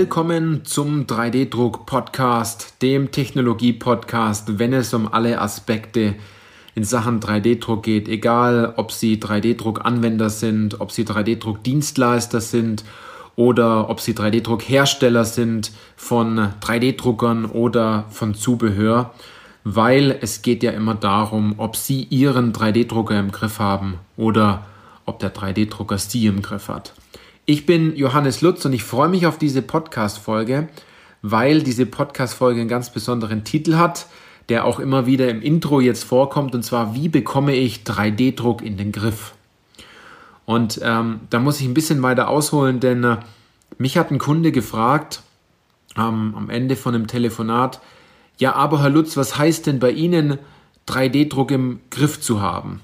Willkommen zum 3D-Druck-Podcast, dem Technologie-Podcast, wenn es um alle Aspekte in Sachen 3D-Druck geht, egal ob Sie 3D-Druck-Anwender sind, ob Sie 3D-Druck-Dienstleister sind oder ob Sie 3D-Druck-Hersteller sind von 3D-Druckern oder von Zubehör, weil es geht ja immer darum, ob Sie Ihren 3D-Drucker im Griff haben oder ob der 3D-Drucker Sie im Griff hat. Ich bin Johannes Lutz und ich freue mich auf diese Podcast-Folge, weil diese Podcast-Folge einen ganz besonderen Titel hat, der auch immer wieder im Intro jetzt vorkommt, und zwar, wie bekomme ich 3D-Druck in den Griff? Und ähm, da muss ich ein bisschen weiter ausholen, denn äh, mich hat ein Kunde gefragt, ähm, am Ende von einem Telefonat, ja, aber Herr Lutz, was heißt denn bei Ihnen 3D-Druck im Griff zu haben?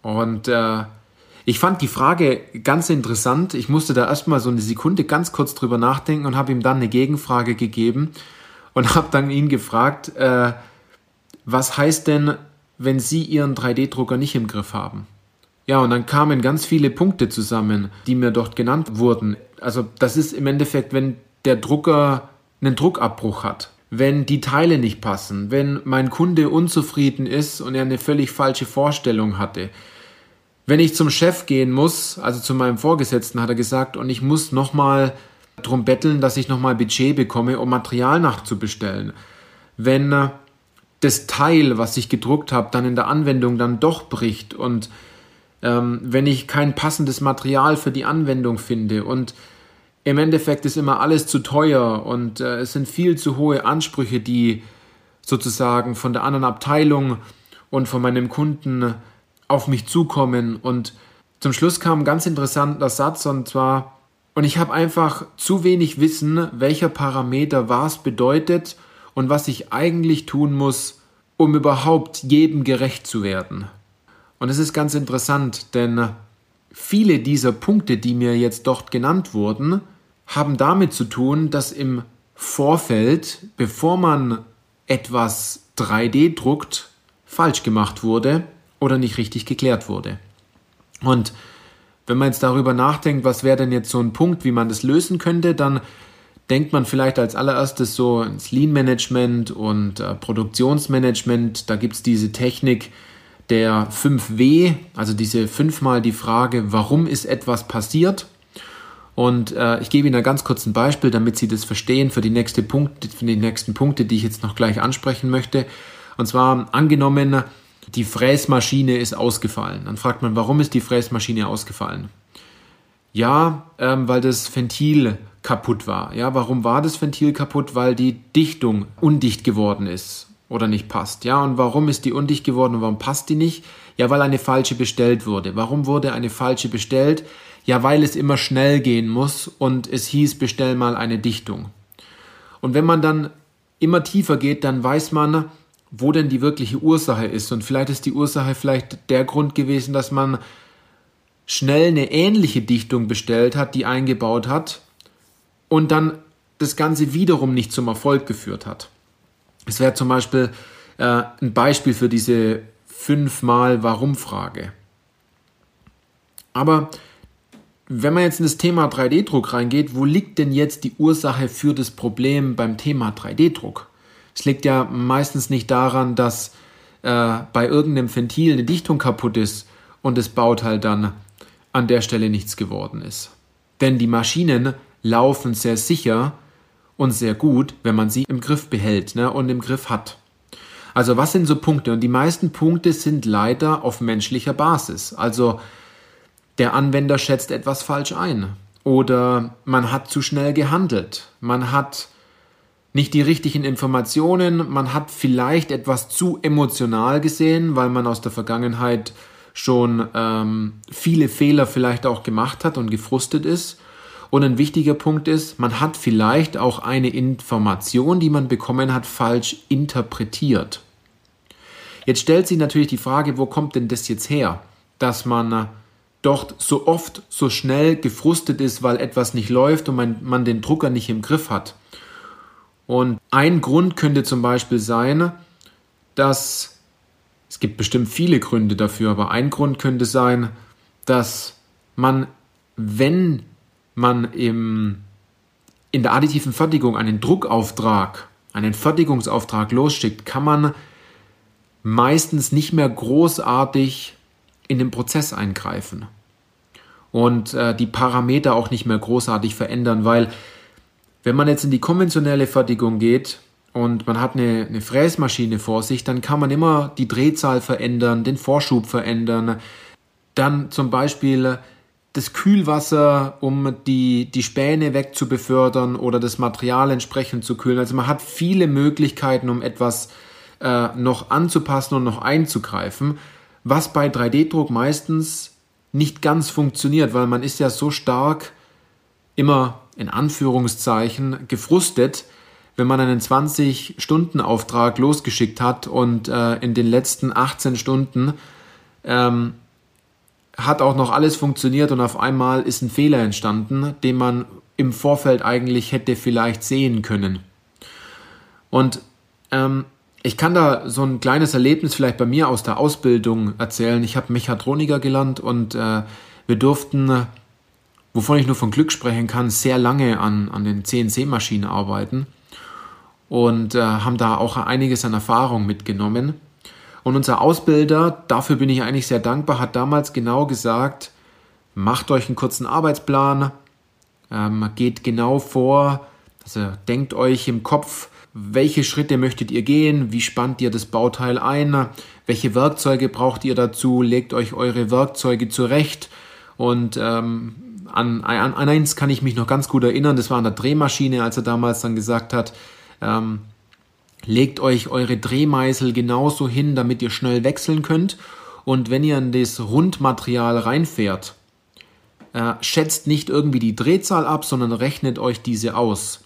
Und äh, ich fand die Frage ganz interessant. Ich musste da erstmal so eine Sekunde ganz kurz drüber nachdenken und habe ihm dann eine Gegenfrage gegeben und habe dann ihn gefragt, äh, was heißt denn, wenn Sie Ihren 3D-Drucker nicht im Griff haben? Ja, und dann kamen ganz viele Punkte zusammen, die mir dort genannt wurden. Also das ist im Endeffekt, wenn der Drucker einen Druckabbruch hat, wenn die Teile nicht passen, wenn mein Kunde unzufrieden ist und er eine völlig falsche Vorstellung hatte, wenn ich zum Chef gehen muss, also zu meinem Vorgesetzten, hat er gesagt, und ich muss nochmal drum betteln, dass ich nochmal Budget bekomme, um Material nachzubestellen. Wenn äh, das Teil, was ich gedruckt habe, dann in der Anwendung dann doch bricht und ähm, wenn ich kein passendes Material für die Anwendung finde und im Endeffekt ist immer alles zu teuer und äh, es sind viel zu hohe Ansprüche, die sozusagen von der anderen Abteilung und von meinem Kunden auf mich zukommen. Und zum Schluss kam ein ganz interessanter Satz und zwar, und ich habe einfach zu wenig Wissen, welcher Parameter was bedeutet und was ich eigentlich tun muss, um überhaupt jedem gerecht zu werden. Und es ist ganz interessant, denn viele dieser Punkte, die mir jetzt dort genannt wurden, haben damit zu tun, dass im Vorfeld, bevor man etwas 3D druckt, falsch gemacht wurde oder nicht richtig geklärt wurde. Und wenn man jetzt darüber nachdenkt, was wäre denn jetzt so ein Punkt, wie man das lösen könnte, dann denkt man vielleicht als allererstes so ins Lean-Management und äh, Produktionsmanagement. Da gibt es diese Technik der 5W, also diese fünfmal die Frage, warum ist etwas passiert? Und äh, ich gebe Ihnen ein ganz kurz ein Beispiel, damit Sie das verstehen für die, nächste Punkt, für die nächsten Punkte, die ich jetzt noch gleich ansprechen möchte. Und zwar angenommen, die Fräsmaschine ist ausgefallen. Dann fragt man, warum ist die Fräsmaschine ausgefallen? Ja, ähm, weil das Ventil kaputt war. Ja, warum war das Ventil kaputt? Weil die Dichtung undicht geworden ist oder nicht passt. Ja, und warum ist die undicht geworden und warum passt die nicht? Ja, weil eine falsche bestellt wurde. Warum wurde eine falsche bestellt? Ja, weil es immer schnell gehen muss und es hieß, bestell mal eine Dichtung. Und wenn man dann immer tiefer geht, dann weiß man, wo denn die wirkliche Ursache ist. Und vielleicht ist die Ursache vielleicht der Grund gewesen, dass man schnell eine ähnliche Dichtung bestellt hat, die eingebaut hat und dann das Ganze wiederum nicht zum Erfolg geführt hat. Es wäre zum Beispiel äh, ein Beispiel für diese fünfmal Warum-Frage. Aber wenn man jetzt in das Thema 3D-Druck reingeht, wo liegt denn jetzt die Ursache für das Problem beim Thema 3D-Druck? Es liegt ja meistens nicht daran, dass äh, bei irgendeinem Ventil eine Dichtung kaputt ist und das Bauteil dann an der Stelle nichts geworden ist. Denn die Maschinen laufen sehr sicher und sehr gut, wenn man sie im Griff behält ne, und im Griff hat. Also was sind so Punkte? Und die meisten Punkte sind leider auf menschlicher Basis. Also der Anwender schätzt etwas falsch ein. Oder man hat zu schnell gehandelt. Man hat nicht die richtigen Informationen, man hat vielleicht etwas zu emotional gesehen, weil man aus der Vergangenheit schon ähm, viele Fehler vielleicht auch gemacht hat und gefrustet ist. Und ein wichtiger Punkt ist, man hat vielleicht auch eine Information, die man bekommen hat, falsch interpretiert. Jetzt stellt sich natürlich die Frage, wo kommt denn das jetzt her, dass man dort so oft, so schnell gefrustet ist, weil etwas nicht läuft und man, man den Drucker nicht im Griff hat. Und ein Grund könnte zum Beispiel sein, dass es gibt bestimmt viele Gründe dafür, aber ein Grund könnte sein, dass man, wenn man im in der additiven Fertigung einen Druckauftrag, einen Fertigungsauftrag losschickt, kann man meistens nicht mehr großartig in den Prozess eingreifen und äh, die Parameter auch nicht mehr großartig verändern, weil wenn man jetzt in die konventionelle Fertigung geht und man hat eine, eine Fräsmaschine vor sich, dann kann man immer die Drehzahl verändern, den Vorschub verändern, dann zum Beispiel das Kühlwasser, um die, die Späne wegzubefördern oder das Material entsprechend zu kühlen. Also man hat viele Möglichkeiten, um etwas äh, noch anzupassen und noch einzugreifen, was bei 3D-Druck meistens nicht ganz funktioniert, weil man ist ja so stark immer in Anführungszeichen gefrustet, wenn man einen 20-Stunden-Auftrag losgeschickt hat und äh, in den letzten 18 Stunden ähm, hat auch noch alles funktioniert und auf einmal ist ein Fehler entstanden, den man im Vorfeld eigentlich hätte vielleicht sehen können. Und ähm, ich kann da so ein kleines Erlebnis vielleicht bei mir aus der Ausbildung erzählen. Ich habe Mechatroniker gelernt und äh, wir durften, wovon ich nur von Glück sprechen kann, sehr lange an, an den CNC-Maschinen arbeiten und äh, haben da auch einiges an Erfahrung mitgenommen. Und unser Ausbilder, dafür bin ich eigentlich sehr dankbar, hat damals genau gesagt, macht euch einen kurzen Arbeitsplan, ähm, geht genau vor, also denkt euch im Kopf, welche Schritte möchtet ihr gehen, wie spannt ihr das Bauteil ein, welche Werkzeuge braucht ihr dazu, legt euch eure Werkzeuge zurecht und ähm, an, an, an eins kann ich mich noch ganz gut erinnern, das war an der Drehmaschine, als er damals dann gesagt hat, ähm, Legt euch eure Drehmeißel genauso hin, damit ihr schnell wechseln könnt. Und wenn ihr in das Rundmaterial reinfährt, äh, schätzt nicht irgendwie die Drehzahl ab, sondern rechnet euch diese aus.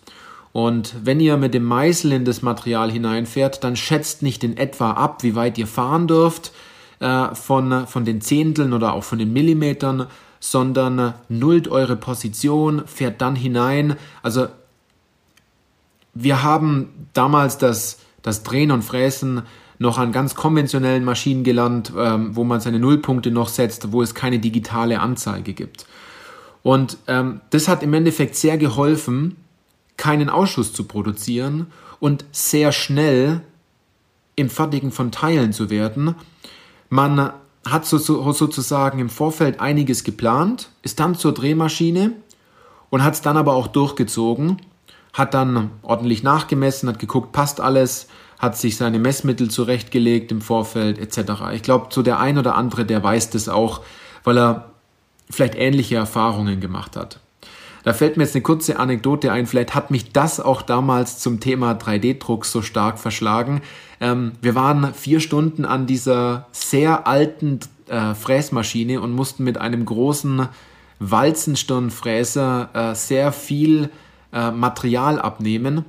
Und wenn ihr mit dem Meißel in das Material hineinfährt, dann schätzt nicht in etwa ab, wie weit ihr fahren dürft äh, von, von den Zehnteln oder auch von den Millimetern, sondern nullt eure Position, fährt dann hinein. Also wir haben damals das, das Drehen und Fräsen noch an ganz konventionellen Maschinen gelernt, ähm, wo man seine Nullpunkte noch setzt, wo es keine digitale Anzeige gibt. Und ähm, das hat im Endeffekt sehr geholfen, keinen Ausschuss zu produzieren und sehr schnell im Fertigen von Teilen zu werden. Man hat so, so, sozusagen im Vorfeld einiges geplant, ist dann zur Drehmaschine und hat es dann aber auch durchgezogen hat dann ordentlich nachgemessen, hat geguckt, passt alles, hat sich seine Messmittel zurechtgelegt im Vorfeld etc. Ich glaube, so der ein oder andere, der weiß das auch, weil er vielleicht ähnliche Erfahrungen gemacht hat. Da fällt mir jetzt eine kurze Anekdote ein. Vielleicht hat mich das auch damals zum Thema 3D-Druck so stark verschlagen. Ähm, wir waren vier Stunden an dieser sehr alten äh, Fräsmaschine und mussten mit einem großen Walzenstirnfräser äh, sehr viel äh, Material abnehmen.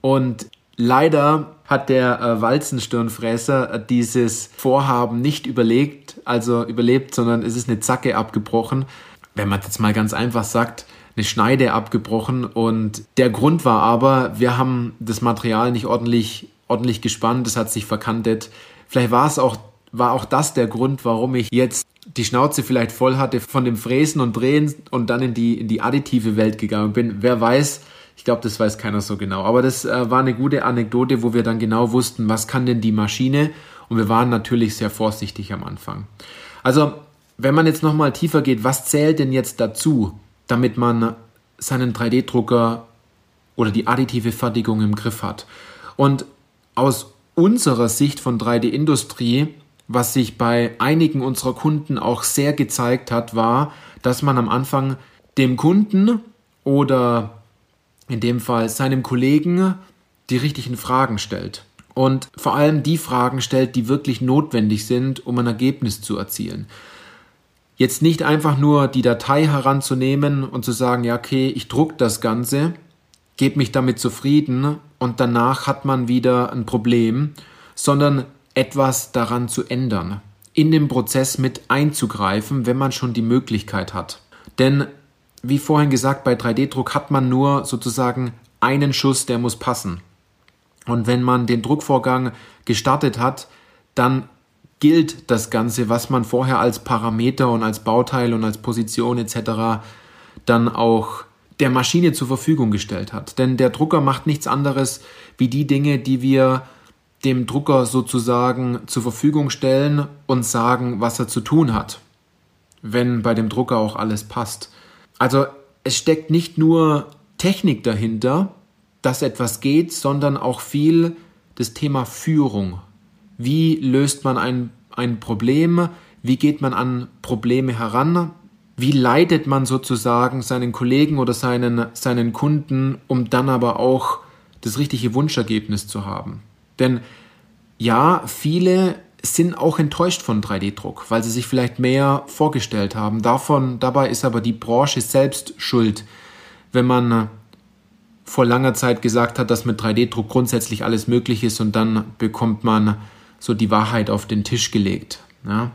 Und leider hat der äh, Walzenstirnfräser äh, dieses Vorhaben nicht überlegt, also überlebt, sondern es ist eine Zacke abgebrochen. Wenn man jetzt mal ganz einfach sagt, eine Schneide abgebrochen und der Grund war aber, wir haben das Material nicht ordentlich, ordentlich gespannt, es hat sich verkantet. Vielleicht war es auch, war auch das der Grund, warum ich jetzt die Schnauze vielleicht voll hatte von dem Fräsen und Drehen und dann in die, in die additive Welt gegangen bin. Wer weiß, ich glaube, das weiß keiner so genau. Aber das äh, war eine gute Anekdote, wo wir dann genau wussten, was kann denn die Maschine? Und wir waren natürlich sehr vorsichtig am Anfang. Also, wenn man jetzt nochmal tiefer geht, was zählt denn jetzt dazu, damit man seinen 3D-Drucker oder die additive Fertigung im Griff hat? Und aus unserer Sicht von 3D-Industrie was sich bei einigen unserer Kunden auch sehr gezeigt hat, war, dass man am Anfang dem Kunden oder in dem Fall seinem Kollegen die richtigen Fragen stellt. Und vor allem die Fragen stellt, die wirklich notwendig sind, um ein Ergebnis zu erzielen. Jetzt nicht einfach nur die Datei heranzunehmen und zu sagen, ja, okay, ich druck das Ganze, gebe mich damit zufrieden und danach hat man wieder ein Problem, sondern etwas daran zu ändern, in den Prozess mit einzugreifen, wenn man schon die Möglichkeit hat. Denn wie vorhin gesagt, bei 3D-Druck hat man nur sozusagen einen Schuss, der muss passen. Und wenn man den Druckvorgang gestartet hat, dann gilt das Ganze, was man vorher als Parameter und als Bauteil und als Position etc. dann auch der Maschine zur Verfügung gestellt hat. Denn der Drucker macht nichts anderes wie die Dinge, die wir dem Drucker sozusagen zur Verfügung stellen und sagen, was er zu tun hat, wenn bei dem Drucker auch alles passt. Also es steckt nicht nur Technik dahinter, dass etwas geht, sondern auch viel das Thema Führung. Wie löst man ein, ein Problem? Wie geht man an Probleme heran? Wie leitet man sozusagen seinen Kollegen oder seinen, seinen Kunden, um dann aber auch das richtige Wunschergebnis zu haben? Denn ja, viele sind auch enttäuscht von 3D-Druck, weil sie sich vielleicht mehr vorgestellt haben. Davon, dabei ist aber die Branche selbst schuld, wenn man vor langer Zeit gesagt hat, dass mit 3D-Druck grundsätzlich alles möglich ist und dann bekommt man so die Wahrheit auf den Tisch gelegt. Ja.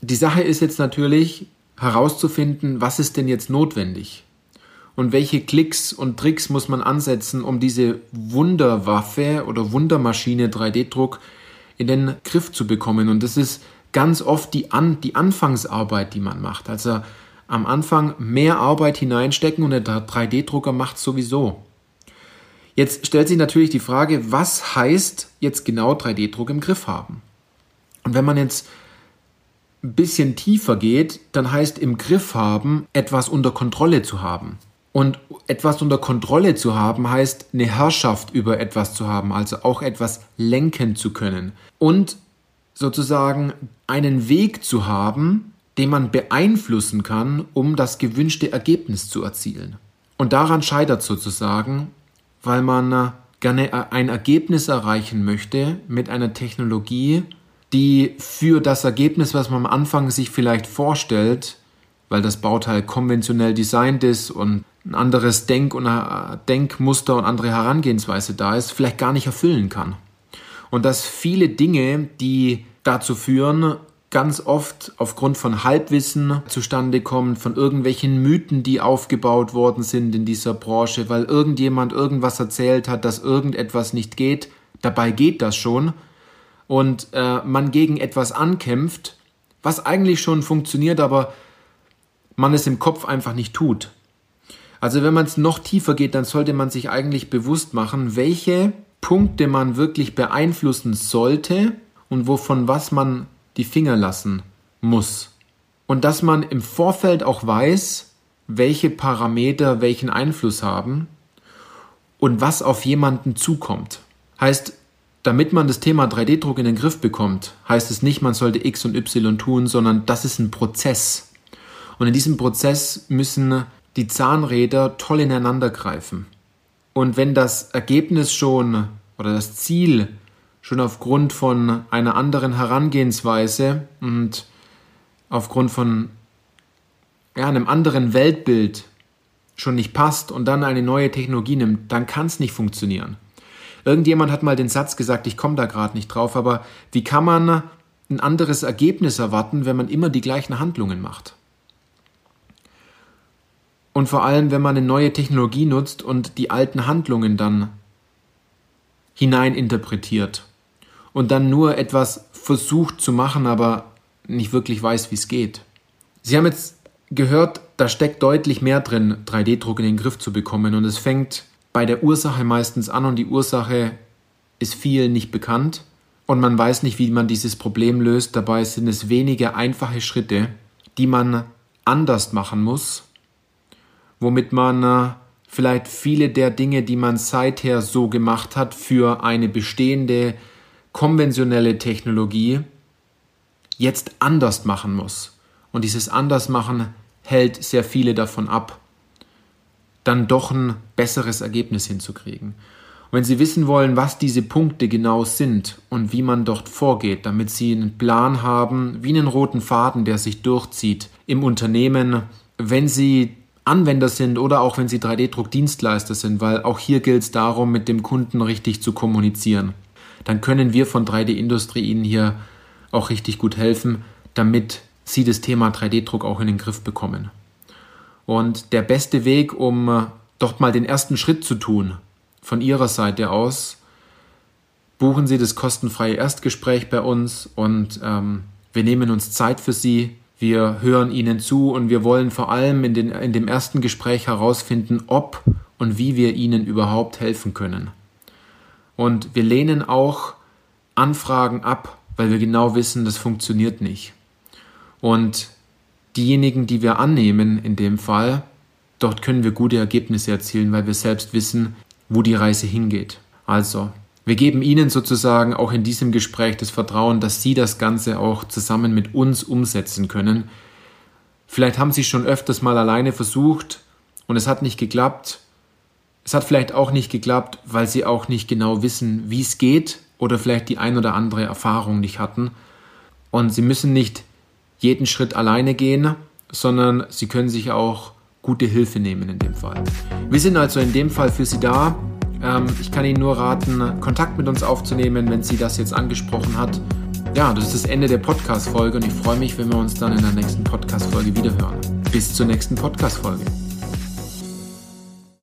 Die Sache ist jetzt natürlich herauszufinden, was ist denn jetzt notwendig und welche Klicks und Tricks muss man ansetzen, um diese Wunderwaffe oder Wundermaschine 3D-Druck in den Griff zu bekommen. Und das ist ganz oft die, An die Anfangsarbeit, die man macht. Also am Anfang mehr Arbeit hineinstecken und der 3D-Drucker macht sowieso. Jetzt stellt sich natürlich die Frage, was heißt jetzt genau 3D-Druck im Griff haben? Und wenn man jetzt ein bisschen tiefer geht, dann heißt im Griff haben, etwas unter Kontrolle zu haben. Und etwas unter Kontrolle zu haben, heißt eine Herrschaft über etwas zu haben, also auch etwas lenken zu können. Und sozusagen einen Weg zu haben, den man beeinflussen kann, um das gewünschte Ergebnis zu erzielen. Und daran scheitert sozusagen weil man äh, gerne äh, ein Ergebnis erreichen möchte mit einer Technologie, die für das Ergebnis, was man am Anfang sich vielleicht vorstellt, weil das Bauteil konventionell designt ist und ein anderes Denk- und äh, Denkmuster und andere Herangehensweise da ist, vielleicht gar nicht erfüllen kann. Und dass viele Dinge, die dazu führen, ganz oft aufgrund von Halbwissen zustande kommt, von irgendwelchen Mythen, die aufgebaut worden sind in dieser Branche, weil irgendjemand irgendwas erzählt hat, dass irgendetwas nicht geht. Dabei geht das schon. Und äh, man gegen etwas ankämpft, was eigentlich schon funktioniert, aber man es im Kopf einfach nicht tut. Also wenn man es noch tiefer geht, dann sollte man sich eigentlich bewusst machen, welche Punkte man wirklich beeinflussen sollte und wovon was man die Finger lassen muss. Und dass man im Vorfeld auch weiß, welche Parameter welchen Einfluss haben und was auf jemanden zukommt. Heißt, damit man das Thema 3D-Druck in den Griff bekommt, heißt es nicht, man sollte X und Y tun, sondern das ist ein Prozess. Und in diesem Prozess müssen die Zahnräder toll ineinander greifen. Und wenn das Ergebnis schon oder das Ziel schon aufgrund von einer anderen Herangehensweise und aufgrund von ja, einem anderen Weltbild schon nicht passt und dann eine neue Technologie nimmt, dann kann es nicht funktionieren. Irgendjemand hat mal den Satz gesagt, ich komme da gerade nicht drauf, aber wie kann man ein anderes Ergebnis erwarten, wenn man immer die gleichen Handlungen macht? Und vor allem, wenn man eine neue Technologie nutzt und die alten Handlungen dann hineininterpretiert und dann nur etwas versucht zu machen, aber nicht wirklich weiß, wie es geht. Sie haben jetzt gehört, da steckt deutlich mehr drin, 3D-Druck in den Griff zu bekommen und es fängt bei der Ursache meistens an und die Ursache ist vielen nicht bekannt und man weiß nicht, wie man dieses Problem löst. Dabei sind es wenige einfache Schritte, die man anders machen muss, womit man äh, vielleicht viele der Dinge, die man seither so gemacht hat, für eine bestehende konventionelle Technologie jetzt anders machen muss. Und dieses Andersmachen hält sehr viele davon ab, dann doch ein besseres Ergebnis hinzukriegen. Und wenn Sie wissen wollen, was diese Punkte genau sind und wie man dort vorgeht, damit Sie einen Plan haben, wie einen roten Faden, der sich durchzieht im Unternehmen, wenn Sie Anwender sind oder auch wenn Sie 3D-Druckdienstleister sind, weil auch hier gilt es darum, mit dem Kunden richtig zu kommunizieren dann können wir von 3D-Industrie Ihnen hier auch richtig gut helfen, damit Sie das Thema 3D-Druck auch in den Griff bekommen. Und der beste Weg, um äh, doch mal den ersten Schritt zu tun, von Ihrer Seite aus, buchen Sie das kostenfreie Erstgespräch bei uns und ähm, wir nehmen uns Zeit für Sie. Wir hören Ihnen zu und wir wollen vor allem in, den, in dem ersten Gespräch herausfinden, ob und wie wir Ihnen überhaupt helfen können. Und wir lehnen auch Anfragen ab, weil wir genau wissen, das funktioniert nicht. Und diejenigen, die wir annehmen in dem Fall, dort können wir gute Ergebnisse erzielen, weil wir selbst wissen, wo die Reise hingeht. Also, wir geben Ihnen sozusagen auch in diesem Gespräch das Vertrauen, dass Sie das Ganze auch zusammen mit uns umsetzen können. Vielleicht haben Sie schon öfters mal alleine versucht und es hat nicht geklappt. Es hat vielleicht auch nicht geklappt, weil Sie auch nicht genau wissen, wie es geht oder vielleicht die ein oder andere Erfahrung nicht hatten. Und Sie müssen nicht jeden Schritt alleine gehen, sondern Sie können sich auch gute Hilfe nehmen in dem Fall. Wir sind also in dem Fall für Sie da ähm, ich kann Ihnen nur raten, Kontakt mit uns aufzunehmen, wenn Sie das jetzt angesprochen hat. Ja, das ist das Ende der Podcast-Folge und ich freue mich, wenn wir uns dann in der nächsten Podcast-Folge wiederhören. Bis zur nächsten Podcast-Folge.